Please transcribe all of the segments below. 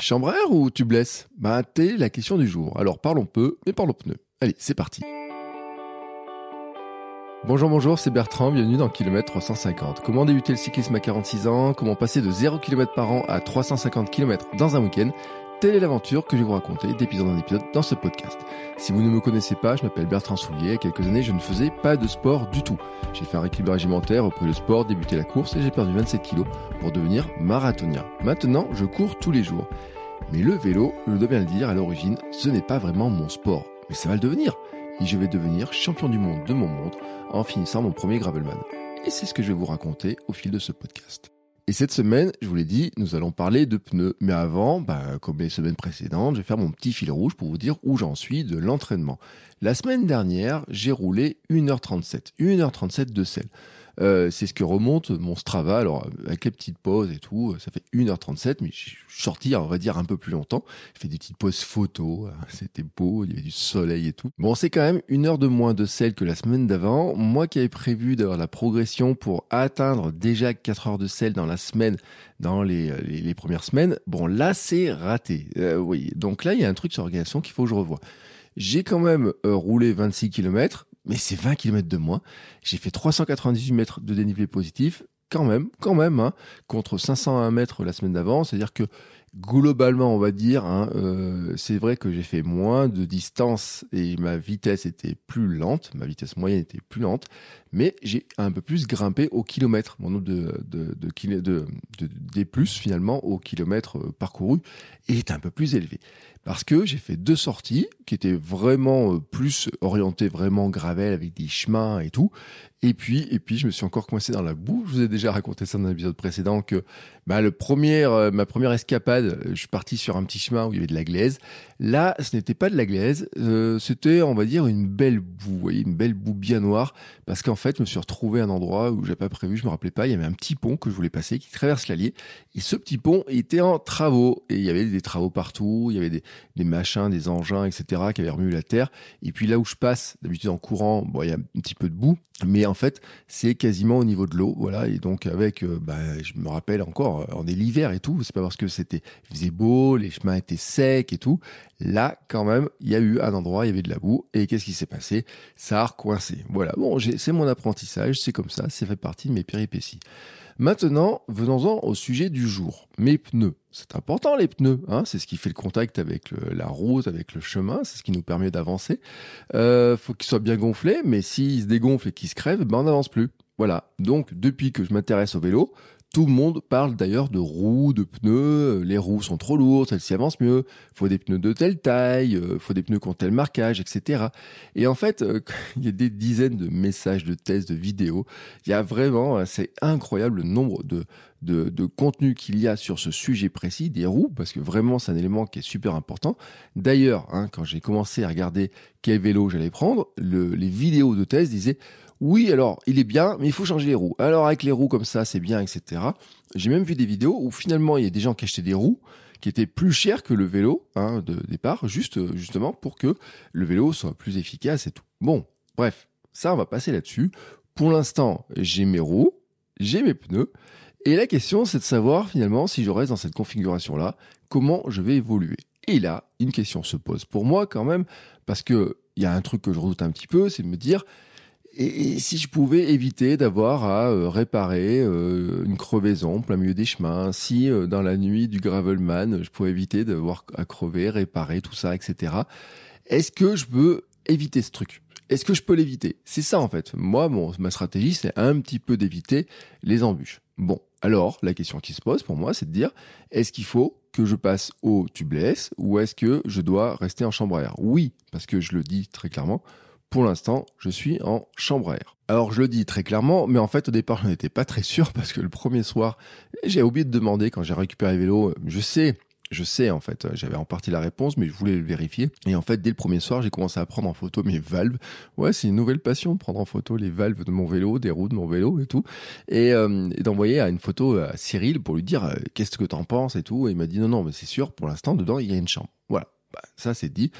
Chambre à air ou tubeless Bah, t'es la question du jour. Alors parlons peu, mais parlons pneus. Allez, c'est parti. Bonjour, bonjour, c'est Bertrand, bienvenue dans Kilomètre 350. Comment débuter le cyclisme à 46 ans? Comment passer de 0 km par an à 350 km dans un week-end? Telle est l'aventure que je vais vous raconter d'épisode en épisode dans ce podcast. Si vous ne me connaissez pas, je m'appelle Bertrand Soulier. Il quelques années, je ne faisais pas de sport du tout. J'ai fait un rééquilibre régimentaire, repris le sport, débuté la course et j'ai perdu 27 kilos pour devenir marathonien. Maintenant, je cours tous les jours. Mais le vélo, je dois bien le dire, à l'origine, ce n'est pas vraiment mon sport. Mais ça va le devenir. Et je vais devenir champion du monde de mon monde en finissant mon premier Gravelman. Et c'est ce que je vais vous raconter au fil de ce podcast. Et cette semaine, je vous l'ai dit, nous allons parler de pneus. Mais avant, bah, comme les semaines précédentes, je vais faire mon petit fil rouge pour vous dire où j'en suis de l'entraînement. La semaine dernière, j'ai roulé 1h37. 1h37 de sel. Euh, c'est ce que remonte mon Strava. Alors, avec les petites pauses et tout, ça fait 1h37, mais je suis sorti, on va dire, un peu plus longtemps. J'ai fait des petites pauses photos, hein, c'était beau, il y avait du soleil et tout. Bon, c'est quand même une heure de moins de sel que la semaine d'avant. Moi qui avais prévu d'avoir la progression pour atteindre déjà 4 heures de sel dans la semaine, dans les, les, premières semaines, bon, là, c'est raté. Euh, oui, donc là, il y a un truc sur l'organisation qu'il faut que je revoie. J'ai quand même euh, roulé 26 km, mais c'est 20 km de moins. J'ai fait 398 mètres de dénivelé positif, quand même, quand même, hein, contre 501 mètres la semaine d'avant. C'est-à-dire que globalement, on va dire, hein, euh, c'est vrai que j'ai fait moins de distance et ma vitesse était plus lente, ma vitesse moyenne était plus lente, mais j'ai un peu plus grimpé au kilomètre. Mon nombre de, de, de, de, de des plus finalement au kilomètre euh, parcouru est un peu plus élevé parce que j'ai fait deux sorties qui étaient vraiment euh, plus orientées vraiment gravel avec des chemins et tout. Et puis, et puis, je me suis encore coincé dans la boue. Je vous ai déjà raconté ça dans un épisode précédent que bah, le premier, euh, ma première escapade, je suis parti sur un petit chemin où il y avait de la glaise. Là, ce n'était pas de la glaise, euh, c'était, on va dire, une belle boue, vous voyez, une belle boue bien noire, parce qu'en fait, je me suis retrouvé à un endroit où j'avais pas prévu, je me rappelais pas, il y avait un petit pont que je voulais passer qui traverse l'Allier, et ce petit pont était en travaux, et il y avait des travaux partout, il y avait des, des machins, des engins, etc., qui avaient remué la terre, et puis là où je passe, d'habitude en courant, bon, il y a un petit peu de boue, mais en fait, c'est quasiment au niveau de l'eau, voilà, et donc avec, euh, bah, je me rappelle encore, on est l'hiver et tout, c'est pas parce que c'était, il faisait beau, les chemins étaient secs et tout, Là, quand même, il y a eu un endroit, il y avait de la boue. Et qu'est-ce qui s'est passé? Ça a recoincé. Voilà, bon, c'est mon apprentissage, c'est comme ça, ça fait partie de mes péripéties. Maintenant, venons-en au sujet du jour. Mes pneus. C'est important les pneus, hein c'est ce qui fait le contact avec la route, avec le chemin, c'est ce qui nous permet d'avancer. Euh, faut qu'ils soient bien gonflés, mais s'ils se dégonflent et qu'ils se crèvent, ben on n'avance plus. Voilà. Donc depuis que je m'intéresse au vélo, tout le monde parle d'ailleurs de roues, de pneus. Les roues sont trop lourdes, celles-ci avancent mieux. Faut des pneus de telle taille, euh, faut des pneus qui ont tel marquage, etc. Et en fait, euh, il y a des dizaines de messages, de tests, de vidéos. Il y a vraiment, euh, c'est incroyable le nombre de, de, de contenu qu'il y a sur ce sujet précis des roues, parce que vraiment c'est un élément qui est super important. D'ailleurs, hein, quand j'ai commencé à regarder quel vélo j'allais prendre, le, les vidéos de tests disaient oui, alors il est bien, mais il faut changer les roues. Alors avec les roues comme ça, c'est bien, etc. J'ai même vu des vidéos où finalement il y a des gens qui achetaient des roues qui étaient plus chères que le vélo hein, de départ, juste justement pour que le vélo soit plus efficace et tout. Bon, bref, ça on va passer là-dessus. Pour l'instant, j'ai mes roues, j'ai mes pneus, et la question c'est de savoir finalement si je reste dans cette configuration-là, comment je vais évoluer. Et là, une question se pose pour moi quand même, parce que il y a un truc que je redoute un petit peu, c'est de me dire et, si je pouvais éviter d'avoir à euh, réparer euh, une crevaison plein milieu des chemins, si euh, dans la nuit du gravelman, je pouvais éviter d'avoir à crever, réparer tout ça, etc. Est-ce que je peux éviter ce truc? Est-ce que je peux l'éviter? C'est ça en fait. Moi, bon, ma stratégie, c'est un petit peu d'éviter les embûches. Bon, alors la question qui se pose pour moi, c'est de dire est-ce qu'il faut que je passe au tubeless ou est-ce que je dois rester en chambre à air? Oui, parce que je le dis très clairement pour l'instant, je suis en chambre à air. Alors je le dis très clairement, mais en fait au départ je n'étais pas très sûr parce que le premier soir, j'ai oublié de demander quand j'ai récupéré le vélo, je sais, je sais en fait, j'avais en partie la réponse, mais je voulais le vérifier. Et en fait, dès le premier soir, j'ai commencé à prendre en photo mes valves. Ouais, c'est une nouvelle passion prendre en photo les valves de mon vélo, des roues de mon vélo et tout, et, euh, d'envoyer une photo à Cyril pour lui dire euh, qu'est-ce que t'en penses et tout. Et il m'a dit non non, mais c'est sûr, pour l'instant dedans il y a une chambre. Voilà. Bah, ça c'est dit.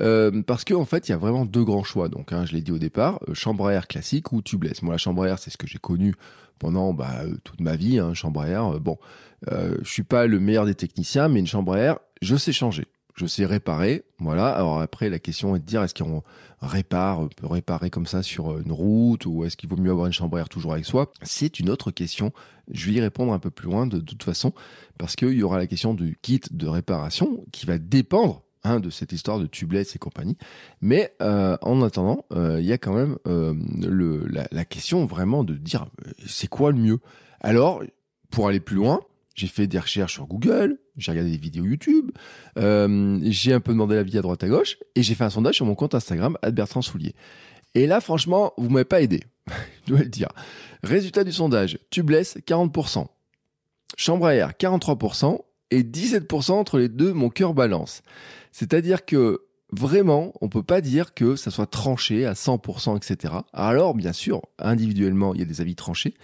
Euh, parce qu'en en fait, il y a vraiment deux grands choix. Donc, hein, je l'ai dit au départ, euh, chambre à air classique ou tubeless. Moi, la chambre à air, c'est ce que j'ai connu pendant bah, toute ma vie, hein, chambre à air. bon, je suis pas le meilleur des techniciens, mais une chambre à air, je sais changer je sais réparer. Voilà. Alors après, la question est de dire est-ce qu'on répare, peut réparer comme ça sur une route ou est-ce qu'il vaut mieux avoir une chambre à air toujours avec soi? C'est une autre question. Je vais y répondre un peu plus loin de, toute façon parce qu'il y aura la question du kit de réparation qui va dépendre hein, de cette histoire de tubeless et compagnie. Mais euh, en attendant, euh, il y a quand même euh, la, question vraiment de dire c'est quoi le mieux? Alors, pour aller plus loin, j'ai fait des recherches sur Google, j'ai regardé des vidéos YouTube, j'ai un peu demandé la vie à droite à gauche, et j'ai fait un sondage sur mon compte Instagram, Bertrand Soulier. Et là, franchement, vous m'avez pas aidé, je dois le dire. Résultat du sondage, tubeless 40%, chambre à air 43%, et 17% entre les deux, mon cœur balance. C'est-à-dire que vraiment, on peut pas dire que ça soit tranché à 100%, etc. Alors, bien sûr, individuellement, il y a des avis tranchés,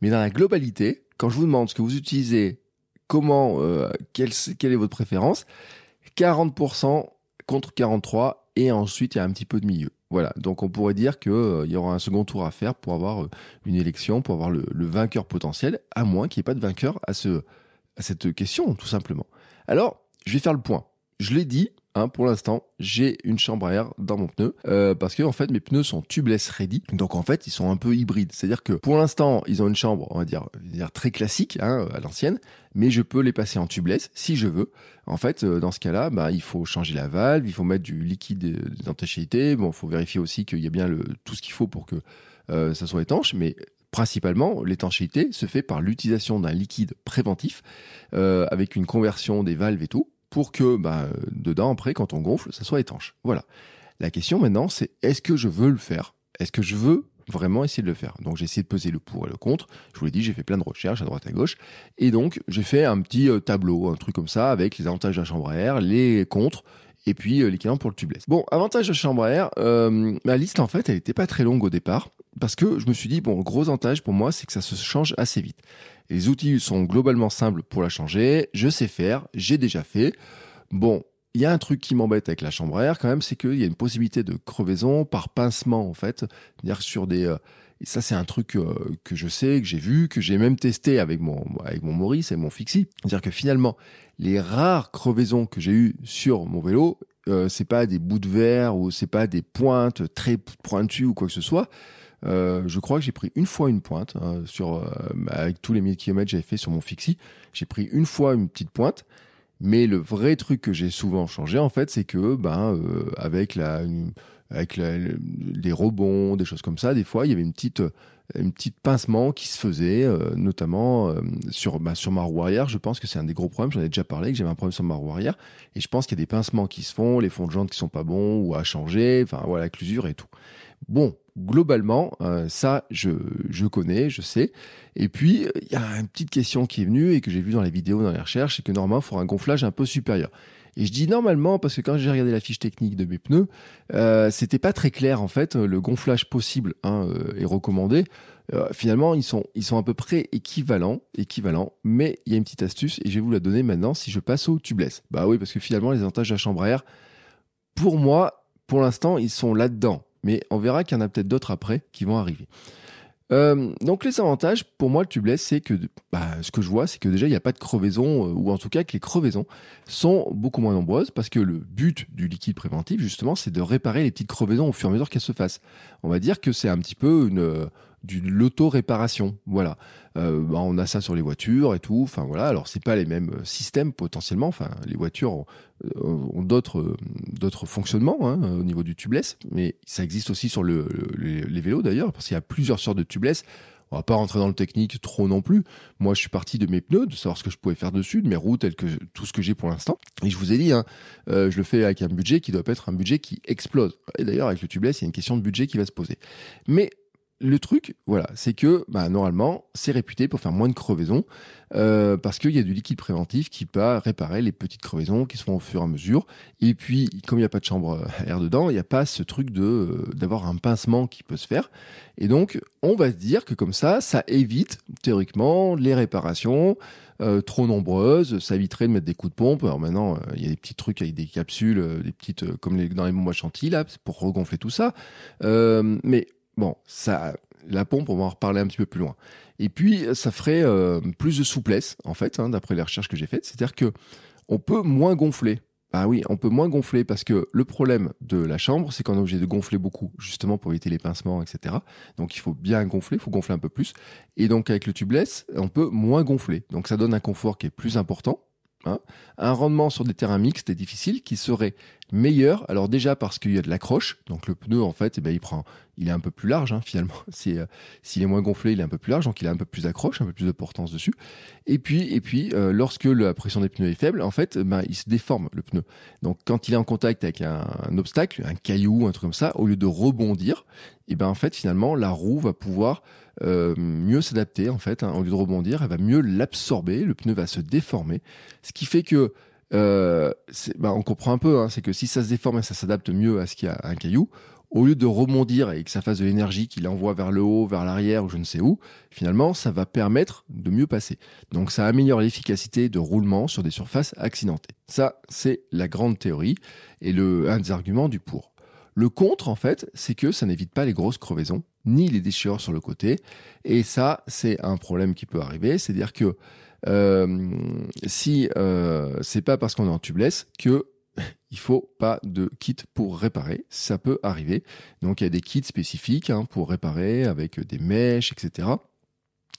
mais dans la globalité, quand je vous demande ce que vous utilisez comment, euh, quelle, est votre préférence 40% contre 43 et ensuite il y a un petit peu de milieu. Voilà, donc on pourrait dire qu'il euh, y aura un second tour à faire pour avoir euh, une élection, pour avoir le, vainqueur potentiel, à moins qu'il n'y ait pas de vainqueur à, ce, à cette question, tout simplement. Alors, je vais faire le point. Je l'ai dit, Hein, pour l'instant, j'ai une chambre à air dans mon pneu euh, parce que en fait mes pneus sont tubeless ready. Donc en fait, ils sont un peu hybrides. C'est-à-dire que pour l'instant, ils ont une chambre, on va dire, très classique hein, à l'ancienne, mais je peux les passer en tubeless si je veux. En fait, euh, dans ce cas-là, bah, il faut changer la valve, il faut mettre du liquide d'étanchéité. Bon, il faut vérifier aussi qu'il y a bien le, tout ce qu'il faut pour que euh, ça soit étanche, mais principalement, l'étanchéité se fait par l'utilisation d'un liquide préventif euh, avec une conversion des valves et tout pour que bah, dedans, après, quand on gonfle, ça soit étanche. Voilà. La question maintenant, c'est est-ce que je veux le faire? Est-ce que je veux vraiment essayer de le faire? Donc j'ai essayé de peser le pour et le contre. Je vous l'ai dit, j'ai fait plein de recherches à droite à gauche. Et donc j'ai fait un petit euh, tableau, un truc comme ça, avec les avantages de la chambre à air, les contres, et puis euh, l'équivalent pour le tubeless. Bon, avantage de la chambre à air, euh, ma liste en fait, elle n'était pas très longue au départ, parce que je me suis dit, bon, le gros avantage pour moi, c'est que ça se change assez vite. Les outils sont globalement simples pour la changer. Je sais faire, j'ai déjà fait. Bon, il y a un truc qui m'embête avec la chambre à air quand même, c'est qu'il y a une possibilité de crevaison par pincement en fait. C'est-à-dire sur des euh, et ça c'est un truc euh, que je sais, que j'ai vu, que j'ai même testé avec mon avec mon Maurice et mon Fixie. C'est-à-dire que finalement, les rares crevaisons que j'ai eues sur mon vélo, euh, c'est pas des bouts de verre ou c'est pas des pointes très pointues ou quoi que ce soit. Euh, je crois que j'ai pris une fois une pointe hein, sur euh, avec tous les 1000 km que j'avais fait sur mon fixie. J'ai pris une fois une petite pointe. Mais le vrai truc que j'ai souvent changé, en fait, c'est que, ben, euh, avec la, avec les rebonds, des choses comme ça, des fois, il y avait une petite, une petite pincement qui se faisait, notamment sur, bah, sur ma roue arrière. Je pense que c'est un des gros problèmes. J'en ai déjà parlé, que j'avais un problème sur ma roue arrière. Et je pense qu'il y a des pincements qui se font, les fonds de jantes qui sont pas bons ou à changer. Enfin, voilà, avec l'usure et tout. Bon, globalement, euh, ça, je, je connais, je sais. Et puis, il y a une petite question qui est venue et que j'ai vu dans les vidéos, dans les recherches, c'est que normalement, il faut un gonflage un peu supérieur. Et je dis normalement parce que quand j'ai regardé la fiche technique de mes pneus, euh, c'était pas très clair en fait le gonflage possible hein, euh, recommandé. Finalement, ils sont ils sont à peu près équivalents, équivalents. Mais il y a une petite astuce et je vais vous la donner maintenant si je passe au tubeless. Bah oui, parce que finalement les avantages de chambre à air, pour moi, pour l'instant, ils sont là-dedans mais on verra qu'il y en a peut-être d'autres après qui vont arriver. Euh, donc les avantages, pour moi, le tubeless, c'est que bah, ce que je vois, c'est que déjà, il n'y a pas de crevaison, euh, ou en tout cas que les crevaisons sont beaucoup moins nombreuses, parce que le but du liquide préventif, justement, c'est de réparer les petites crevaisons au fur et à mesure qu'elles se fassent. On va dire que c'est un petit peu une, du l'auto-réparation. Voilà. Euh, bah, on a ça sur les voitures et tout. Enfin voilà. Alors c'est pas les mêmes euh, systèmes potentiellement. Enfin les voitures ont, euh, d'autres d'autres fonctionnements hein, au niveau du tubeless, mais ça existe aussi sur le, les vélos d'ailleurs parce qu'il y a plusieurs sortes de tubeless. On va pas rentrer dans le technique trop non plus. Moi, je suis parti de mes pneus, de savoir ce que je pouvais faire dessus, de mes roues, que tout ce que j'ai pour l'instant. Et je vous ai dit, hein, je le fais avec un budget qui doit pas être un budget qui explose. Et d'ailleurs, avec le tubeless, il y a une question de budget qui va se poser. Mais le truc, voilà, c'est que bah, normalement, c'est réputé pour faire moins de crevaisons euh, parce qu'il y a du liquide préventif qui peut réparer les petites crevaisons qui se font au fur et à mesure. Et puis, comme il n'y a pas de chambre à air dedans, il n'y a pas ce truc euh, d'avoir un pincement qui peut se faire. Et donc, on va se dire que comme ça, ça évite théoriquement les réparations. Euh, trop nombreuses, ça éviterait de mettre des coups de pompe. Alors maintenant, il y a des petits trucs avec des capsules, des petites comme dans les bombes à là, pour regonfler tout ça. mais Bon, ça, la pompe, on va en reparler un petit peu plus loin. Et puis, ça ferait euh, plus de souplesse, en fait, hein, d'après les recherches que j'ai faites. C'est-à-dire que on peut moins gonfler. Ah oui, on peut moins gonfler parce que le problème de la chambre, c'est qu'on est obligé de gonfler beaucoup, justement pour éviter les pincements, etc. Donc il faut bien gonfler, il faut gonfler un peu plus. Et donc avec le tubeless, on peut moins gonfler. Donc ça donne un confort qui est plus important. Hein. un rendement sur des terrains mixtes et difficiles qui serait meilleur. Alors déjà parce qu'il y a de l'accroche, donc le pneu en fait, eh ben, il prend, il est un peu plus large hein, finalement. Euh, s'il est moins gonflé, il est un peu plus large, donc il a un peu plus d'accroche, un peu plus de portance dessus. Et puis, et puis euh, lorsque la pression des pneus est faible, en fait, ben, il se déforme le pneu. Donc quand il est en contact avec un, obstacle, un caillou, un truc comme ça, au lieu de rebondir, et eh ben en fait finalement la roue va pouvoir euh, mieux s'adapter en fait. Hein. au lieu de rebondir, elle va mieux l'absorber, le pneu va se déformer, ce qui fait que euh, bah, on comprend un peu, hein, c'est que si ça se déforme et ça s'adapte mieux à ce qu'il y a un caillou, au lieu de rebondir et que ça fasse de l'énergie qui l'envoie vers le haut, vers l'arrière ou je ne sais où, finalement, ça va permettre de mieux passer. Donc ça améliore l'efficacité de roulement sur des surfaces accidentées. Ça, c'est la grande théorie et le, un des arguments du pour. Le contre, en fait, c'est que ça n'évite pas les grosses crevaisons, ni les déchirures sur le côté. Et ça, c'est un problème qui peut arriver. C'est-à-dire que euh, si euh, c'est pas parce qu'on est en tubeless que il faut pas de kit pour réparer. Ça peut arriver. Donc il y a des kits spécifiques hein, pour réparer avec des mèches, etc.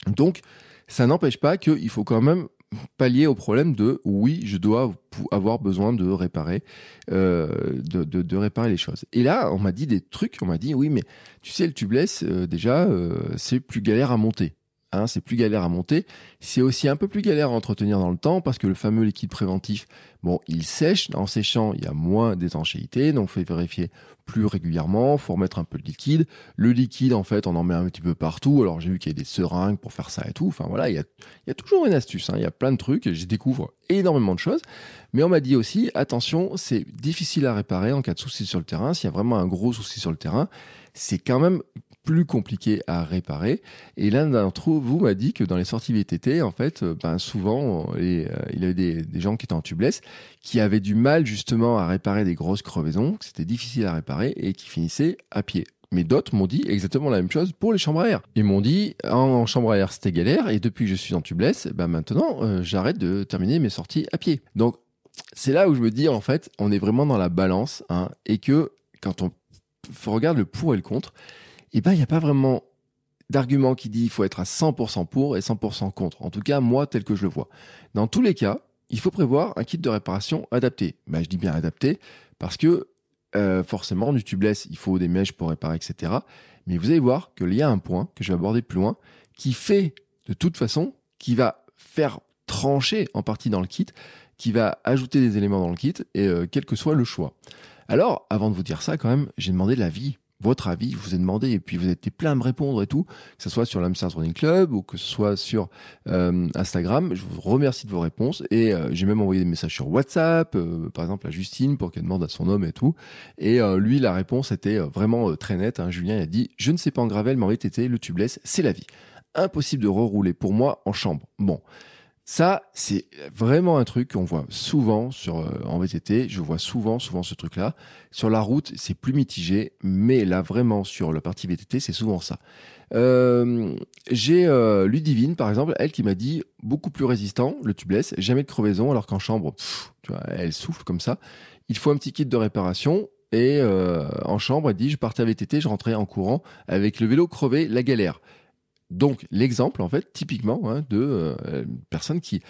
Donc ça n'empêche pas qu'il faut quand même pallier au problème de oui, je dois avoir besoin de réparer, euh, de, réparer les choses. Et là, on m'a dit des trucs, on m'a dit oui, mais tu sais, le tubeless, euh, déjà, euh, c'est plus galère à monter. Hein, c'est plus galère à monter. C'est aussi un peu plus galère à entretenir dans le temps parce que le fameux liquide préventif, bon, il sèche. En séchant, il y a moins d'étanchéité, donc faut vérifier plus régulièrement. faut remettre un peu de liquide. Le liquide, en fait, on en met un petit peu partout. Alors j'ai vu qu'il y a des seringues pour faire ça et tout. Enfin voilà, il y a, toujours une astuce. Hein. Il y a plein de trucs. J'y découvre énormément de choses. Mais on m'a dit aussi, attention, c'est difficile à réparer en cas de souci sur le terrain. S'il y a vraiment un gros souci sur le terrain, c'est quand même plus compliqué à réparer. Et l'un d'entre vous m'a dit que dans les sorties VTT, en fait, euh, ben souvent, et, euh, il y avait des, gens qui étaient en tubeless qui avaient du mal justement à réparer des grosses crevaisons, que c'était difficile à réparer et qui finissaient à pied. Mais d'autres m'ont dit exactement la même chose pour les chambres à air. Ils m'ont dit en, chambre à air c'était galère et depuis que je suis en tubeless, ben maintenant euh, j'arrête de terminer mes sorties à pied. Donc c'est là où je me dis en fait on est vraiment dans la balance hein, et que quand on regarde le pour et le contre, eh ben, il n'y a pas vraiment d'argument qui dit il faut être à 100% pour et 100% contre. En tout cas, moi, tel que je le vois. Dans tous les cas, il faut prévoir un kit de réparation adapté. Ben, je dis bien adapté parce que euh, forcément, du tubeless, il faut des mèches pour réparer, etc. Mais vous allez voir qu'il y a un point que je vais aborder plus loin qui fait de toute façon, qui va faire trancher en partie dans le kit, qui va ajouter des éléments dans le kit, et euh, quel que soit le choix. Alors, avant de vous dire ça, quand même, j'ai demandé l'avis votre avis, je vous ai demandé, et puis vous êtes plein à me répondre et tout, que ce soit sur l'Amsterdam Running Club ou que ce soit sur euh, Instagram. Je vous remercie de vos réponses et euh, j'ai même envoyé des messages sur WhatsApp, euh, par exemple à Justine pour qu'elle demande à son homme et tout. Et lui, la réponse était vraiment très nette. Hein. Julien a dit Je ne sais pas en gravel, mais en VTT, le tubeless, c'est la vie. Impossible de rerouler pour moi en chambre. Bon. Ça, c'est vraiment un truc qu'on voit souvent sur euh, en VTT. Je vois souvent, souvent ce truc-là. Sur la route, c'est plus mitigé, mais là vraiment sur la partie VTT, c'est souvent ça. Euh, j'ai euh, Ludivine, par exemple, elle qui m'a dit beaucoup plus résistant, le tubeless, jamais de crevaison, alors qu'en chambre, tu vois, elle souffle comme ça. Il faut un petit kit de réparation. Et euh, en chambre, elle dit, je partais à VTT, je rentrais en courant avec le vélo crevé, la galère. Donc l'exemple, en fait, typiquement, hein, de euh, personne qui,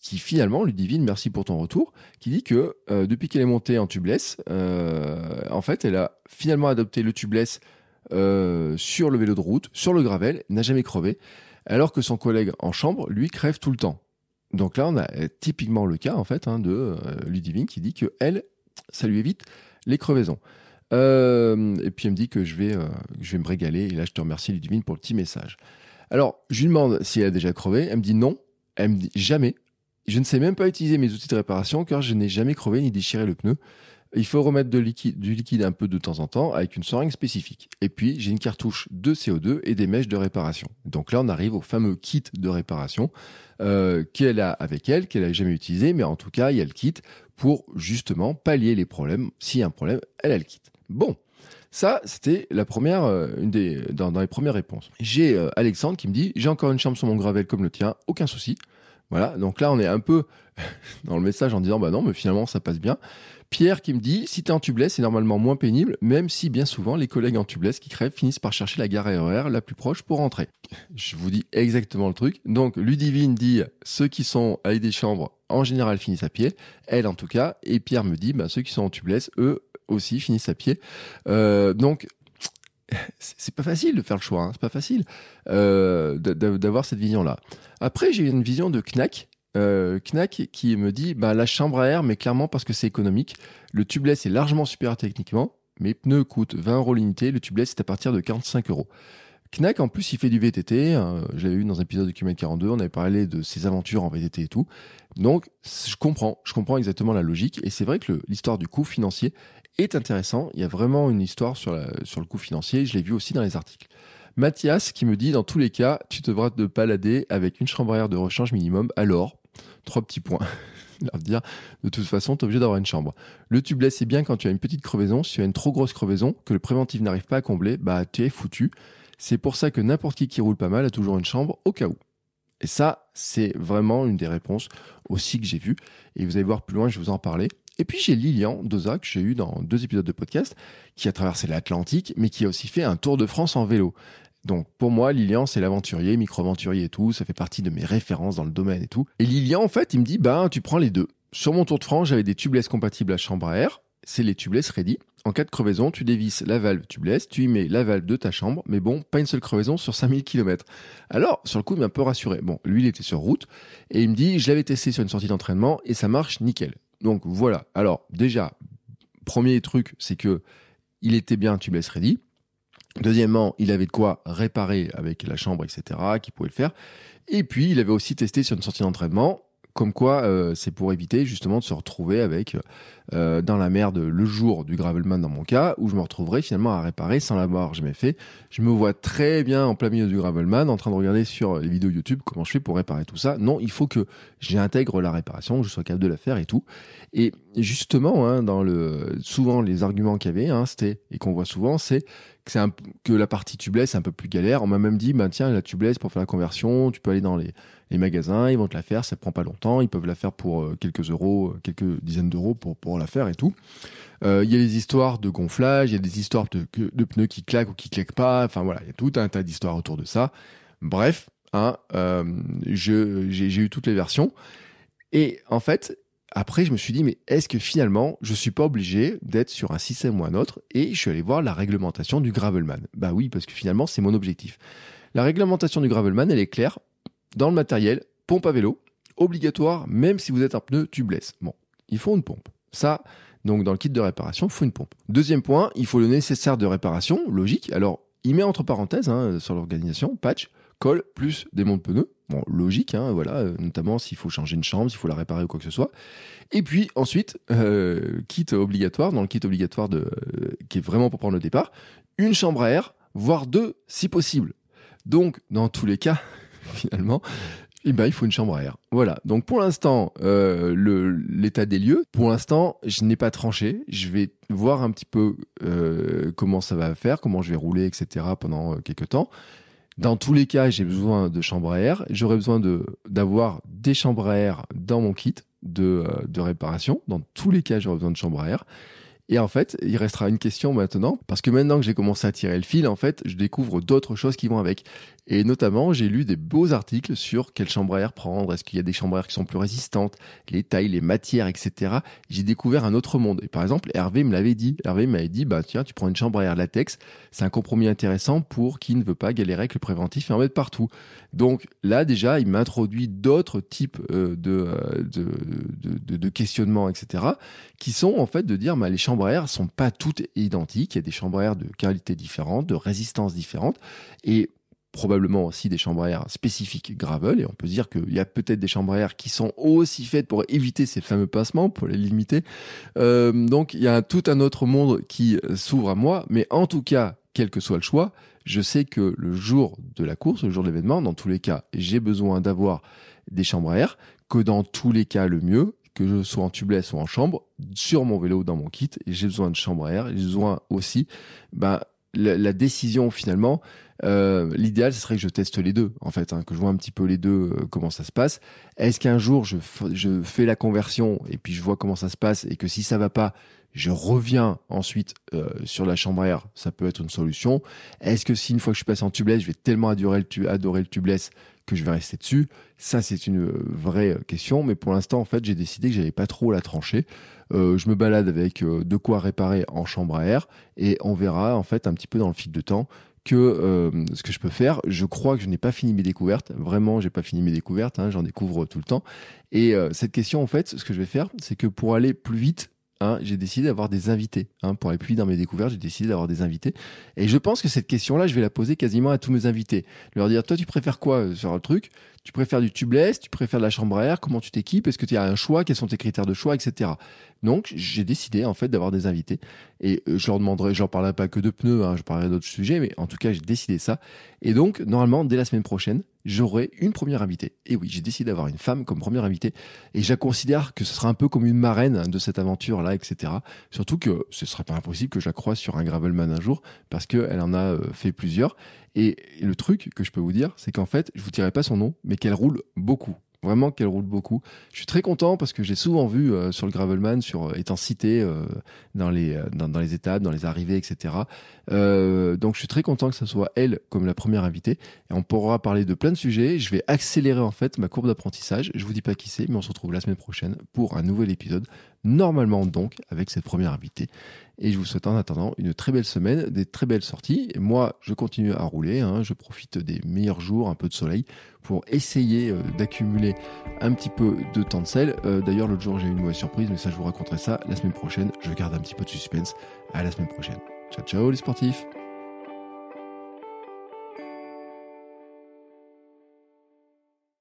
qui finalement, Ludivine, merci pour ton retour, qui dit que euh, depuis qu'elle est montée en tubeless, euh, en fait, elle a finalement adopté le tubeless sur le vélo de route, sur le gravel, n'a jamais crevé, alors que son collègue en chambre, lui, crève tout le temps. Donc là, on a typiquement le cas, en fait, hein, de Ludivine qui dit que elle, ça lui évite les crevaisons. Euh, et puis elle me dit que je vais, euh, je vais me régaler. Et là, je te remercie, Ludivine, pour le petit message. Alors, je lui demande si elle a déjà crevé. Elle me dit non. Elle me dit jamais. Je ne sais même pas utiliser mes outils de réparation car je n'ai jamais crevé ni déchiré le pneu. Il faut remettre du liquide un peu de temps en temps avec une seringue spécifique. Et puis, j'ai une cartouche de CO2 et des mèches de réparation. Donc là, on arrive au fameux kit de réparation euh, qu'elle a avec elle, qu'elle n'a jamais utilisé, mais en tout cas, il y a le kit pour justement pallier les problèmes. S'il y a un problème, elle a le kit. Bon, Ça, c'était la première, euh, une des, dans, les premières réponses. J'ai euh, Alexandre qui me dit J'ai encore une chambre sur mon gravel comme le tien, aucun souci. Voilà, donc là, on est un peu dans le message en disant Bah non, mais finalement, ça passe bien. Pierre qui me dit Si t'es en tubeless, c'est normalement moins pénible, même si bien souvent, les collègues en tubeless qui crèvent finissent par chercher la gare RER la plus proche pour rentrer. Je vous dis exactement le truc. Donc, Ludivine dit Ceux qui sont avec des chambres, en général, finissent à pied. Elle, en tout cas. Et Pierre me dit bah, Ceux qui sont en tubeless, eux aussi, finissent à pied. Euh, donc, c'est pas facile de faire le choix, hein, c'est pas facile euh, d'avoir cette vision-là. Après, j'ai une vision de Knack, euh, Knack qui me dit bah, la chambre à air, mais clairement parce que c'est économique. Le tubeless est largement supérieur techniquement. Mes pneus coûtent 20 euros l'unité, le tubeless est à partir de 45 euros. Knack, en plus, il fait du VTT. Hein, J'avais eu dans un épisode de Km 42, on avait parlé de ses aventures en VTT et tout. Donc, je comprends, je comprends exactement la logique. Et c'est vrai que l'histoire du coût financier est intéressant. Il y a vraiment une histoire sur, le coût financier. Je l'ai vu aussi dans les articles. Mathias qui me dit, dans tous les cas, tu devras te balader avec une chambre air de rechange minimum. Alors, trois petits points. de toute façon, tu es obligé d'avoir une chambre. Le tubeless, c'est bien quand tu as une petite crevaison. Si tu as une trop grosse crevaison que le préventif n'arrive pas à combler, bah, tu es foutu. C'est pour ça que n'importe qui qui roule pas mal a toujours une chambre au cas où. Et ça, c'est vraiment une des réponses aussi que j'ai vues. Et vous allez voir plus loin, je vais vous en parler. Et puis j'ai Lilian Doza, que j'ai eu dans deux épisodes de podcast, qui a traversé l'Atlantique, mais qui a aussi fait un tour de France en vélo. Donc pour moi, Lilian, c'est l'aventurier, micro-aventurier et tout, ça fait partie de mes références dans le domaine et tout. Et Lilian, en fait, il me dit, bah, tu prends les deux. Sur mon Tour de France, j'avais des tubeless compatibles à chambre à air, c'est les tubeless ready. En cas de crevaison, tu dévisses la valve tubeless, tu y mets la valve de ta chambre, mais bon, pas une seule crevaison sur 5000 km. Alors, sur le coup, il m'a un peu rassuré. Bon, lui, il était sur route, et il me dit, je l'avais testé sur une sortie d'entraînement, et ça marche nickel. Donc voilà. Alors déjà, premier truc, c'est que il était bien tubeless ready. Deuxièmement, il avait de quoi réparer avec la chambre, etc., qui pouvait le faire. Et puis, il avait aussi testé sur une sortie d'entraînement comme quoi, euh, c'est pour éviter justement de se retrouver avec euh, dans la merde le jour du gravelman dans mon cas, où je me retrouverai finalement à réparer sans l'avoir jamais fait. Je me vois très bien en plein milieu du gravelman, en train de regarder sur les vidéos YouTube comment je fais pour réparer tout ça. Non, il faut que j'intègre la réparation, que je sois capable de la faire et tout. Et justement, hein, dans le souvent les arguments qu'il y avait, hein, c'était et qu'on voit souvent, c'est que, la partie tubeless est un peu plus galère. On m'a même dit, bah tiens, la tubeless pour faire la conversion, tu peux aller dans les les magasins, ils vont te la faire, ça prend pas longtemps, ils peuvent la faire pour euh, quelques euros, euh, quelques dizaines d'euros pour, pour la faire et tout. Euh, il y a des histoires de gonflage, il y a des histoires de, de, pneus qui claquent ou qui claquent pas, enfin voilà, il y a tout un tas d'histoires autour de ça. Bref, hein, euh, j'ai eu toutes les versions. Et en fait, après, je me suis dit, mais est-ce que finalement, je suis pas obligé d'être sur un système ou un autre Et je suis allé voir la réglementation du Gravelman? Bah oui, parce que finalement, c'est mon objectif. La réglementation du Gravelman, elle est claire dans le matériel, pompe à vélo, obligatoire, même si vous êtes un pneu tubeless. Bon, il faut une pompe. Ça, donc dans le kit de réparation, il faut une pompe. Deuxième point, il faut le nécessaire de réparation, logique. Alors, il met entre parenthèses hein, sur l'organisation, patch, colle, plus des montes pneus. Bon, logique, hein, voilà, euh, notamment s'il faut changer une chambre, s'il faut la réparer ou quoi que ce soit. Et puis ensuite, euh, kit obligatoire, dans le kit obligatoire de, euh, qui est vraiment pour prendre le départ, une chambre à air, voire deux si possible. Donc, dans tous les cas, finalement, eh ben, il faut une chambre à air. Voilà. Donc pour l'instant, euh, l'état des lieux, pour l'instant, je n'ai pas tranché. Je vais voir un petit peu euh, comment ça va faire, comment je vais rouler, etc. pendant euh, quelques temps. Dans tous les cas, j'ai besoin de chambre à air. J'aurai besoin d'avoir des chambres à air dans mon kit de, de réparation. Dans tous les cas, j'aurai besoin de chambre à air. Et en fait, il restera une question maintenant, parce que maintenant que j'ai commencé à tirer le fil, en fait, je découvre d'autres choses qui vont avec. Et notamment, j'ai lu des beaux articles sur quelle chambre à air prendre, est-ce qu'il y a des chambres à air qui sont plus résistantes, les tailles, les matières, etc. J'ai découvert un autre monde. Et par exemple, Hervé me l'avait dit. Hervé m'avait dit, bah tiens, tu prends une chambre à air latex, c'est un compromis intéressant pour qui ne veut pas galérer avec le préventif et en mettre partout. Donc là, déjà, il m'introduit d'autres types euh, de, euh, de, de, de, questionnements, etc., qui sont en fait de dire, bah, les chambres à air sont pas toutes identiques. Il y a des chambres à air de qualité différente, de résistance différente. Et probablement aussi des chambres à air spécifiques gravel et on peut dire qu'il y a peut-être des chambres à air qui sont aussi faites pour éviter ces fameux passements, pour les limiter. Euh, donc il y a tout un autre monde qui s'ouvre à moi, mais en tout cas, quel que soit le choix, je sais que le jour de la course, le jour de l'événement, dans tous les cas, j'ai besoin d'avoir des chambres à air, que dans tous les cas, le mieux, que je sois en tubeless ou en chambre, sur mon vélo, dans mon kit, j'ai besoin de chambre à air, j'ai besoin aussi, bah, la, décision finalement, euh, l'idéal ce serait que je teste les deux en fait, hein, que je vois un petit peu les deux euh, comment ça se passe. Est-ce qu'un jour je, fais la conversion et puis je vois comment ça se passe et que si ça va pas, je reviens ensuite euh, sur la chambre à air, ça peut être une solution. Est-ce que si une fois que je passé en tubeless, je vais tellement adorer le, adorer le tubeless que je vais rester dessus? Ça, c'est une vraie question. Mais pour l'instant, en fait, j'ai décidé que j'allais pas trop la trancher. Je me balade avec de quoi réparer en chambre à air et on verra en fait un petit peu dans le fil de temps que euh, ce que je peux faire. Je crois que je n'ai pas fini mes découvertes. Vraiment, j'ai pas fini mes découvertes. Hein, J'en découvre tout le temps. Et cette question, en fait, ce que je vais faire, c'est que pour aller plus vite, Hein, j'ai décidé d'avoir des invités. Hein, pour vite dans mes découvertes, j'ai décidé d'avoir des invités. Et je pense que cette question-là, je vais la poser quasiment à tous mes invités. Leur dire, toi, tu préfères quoi sur le truc? Tu préfères du tubeless Tu préfères de la chambre à air? Comment tu t'équipes? Est-ce que tu as un choix? Quels sont tes critères de choix, etc. Donc, j'ai décidé en fait d'avoir des invités. Et euh, je leur demanderai, je leur parlerai pas que de pneus, hein, je parlerai d'autres sujets, mais en tout cas, j'ai décidé ça. Et donc, normalement, dès la semaine prochaine, j'aurai une première invitée. Et oui, j'ai décidé d'avoir une femme comme première invitée. Et je considère que ce sera un peu comme une marraine de cette aventure-là, etc. Surtout que ce serait pas impossible que je la croise sur un Gravelman un jour, parce qu'elle en a euh, fait plusieurs. Et le truc que je peux vous dire, c'est qu'en fait, je vous dirai pas son nom, mais qu'elle roule beaucoup. Vraiment qu'elle roule beaucoup. Je suis très content parce que j'ai souvent vu euh, sur le Gravelman, sur euh, étant cité euh, dans les dans, les étapes, dans les arrivées, etc. donc je suis très content que ce soit elle comme la première invitée. Et on pourra parler de plein de sujets. Je vais accélérer en fait ma courbe d'apprentissage. Je vous dis pas qui c'est, mais on se retrouve la semaine prochaine pour un nouvel épisode. Normalement donc avec cette première invitée. Et je vous souhaite en attendant une très belle semaine, des très belles sorties. Et moi, je continue à rouler. Hein. je profite des meilleurs jours, un peu de soleil, pour essayer euh, d'accumuler un petit peu de temps de sel. Euh, d'ailleurs, l'autre jour, j'ai eu une mauvaise surprise, mais ça, je vous raconterai ça la semaine prochaine. Je garde un petit peu de suspense. À la semaine prochaine. Ciao, ciao les sportifs